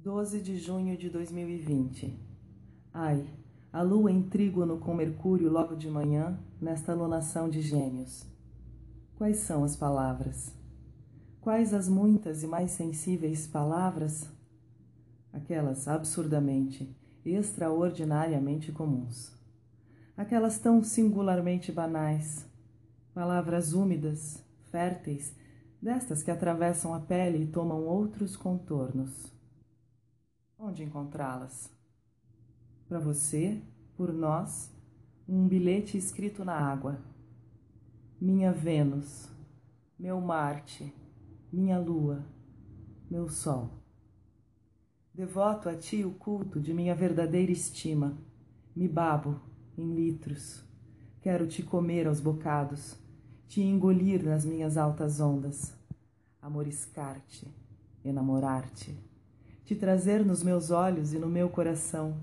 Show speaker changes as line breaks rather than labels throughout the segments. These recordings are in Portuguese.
12 de junho de 2020. Ai, a lua em trígono com Mercúrio logo de manhã, nesta alunação de gêmeos. Quais são as palavras? Quais as muitas e mais sensíveis palavras? Aquelas absurdamente, extraordinariamente comuns. Aquelas tão singularmente banais. Palavras úmidas, férteis, destas que atravessam a pele e tomam outros contornos. Onde encontrá-las? Para você, por nós, um bilhete escrito na água. Minha Vênus, meu Marte, minha Lua, meu Sol. Devoto a ti o culto de minha verdadeira estima. Me babo em litros. Quero te comer aos bocados, te engolir nas minhas altas ondas, amoriscar-te, enamorar-te te trazer nos meus olhos e no meu coração,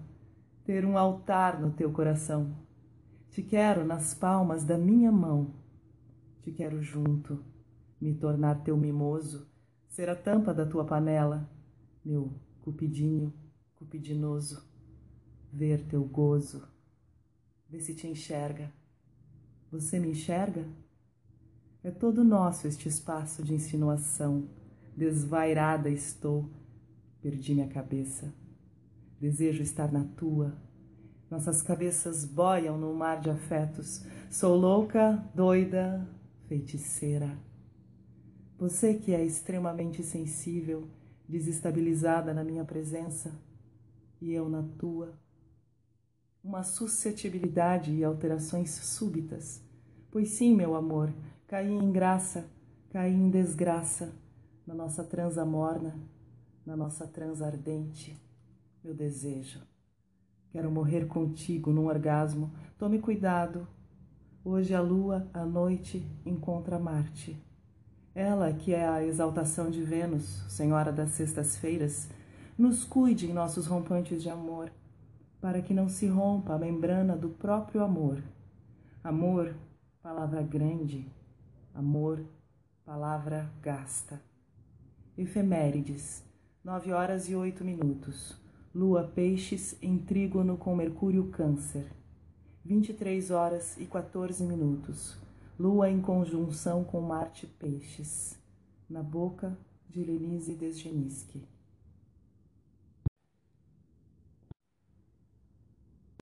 ter um altar no teu coração. Te quero nas palmas da minha mão, te quero junto, me tornar teu mimoso, ser a tampa da tua panela, meu cupidinho, cupidinoso, ver teu gozo, ver se te enxerga. Você me enxerga? É todo nosso este espaço de insinuação, desvairada estou Perdi minha cabeça. Desejo estar na tua. Nossas cabeças boiam no mar de afetos. Sou louca, doida, feiticeira. Você que é extremamente sensível, desestabilizada na minha presença, e eu na tua. Uma suscetibilidade e alterações súbitas. Pois sim, meu amor, caí em graça, caí em desgraça na nossa transa morna na nossa transa ardente, meu desejo. Quero morrer contigo num orgasmo. Tome cuidado. Hoje a lua, à noite, encontra Marte. Ela, que é a exaltação de Vênus, senhora das sextas-feiras, nos cuide em nossos rompantes de amor, para que não se rompa a membrana do próprio amor. Amor, palavra grande. Amor, palavra gasta. Efemérides 9 horas e 8 minutos. Lua Peixes em trígono com Mercúrio Câncer. 23 horas e 14 minutos. Lua em conjunção com Marte Peixes. Na boca de Lenise Desgeniski.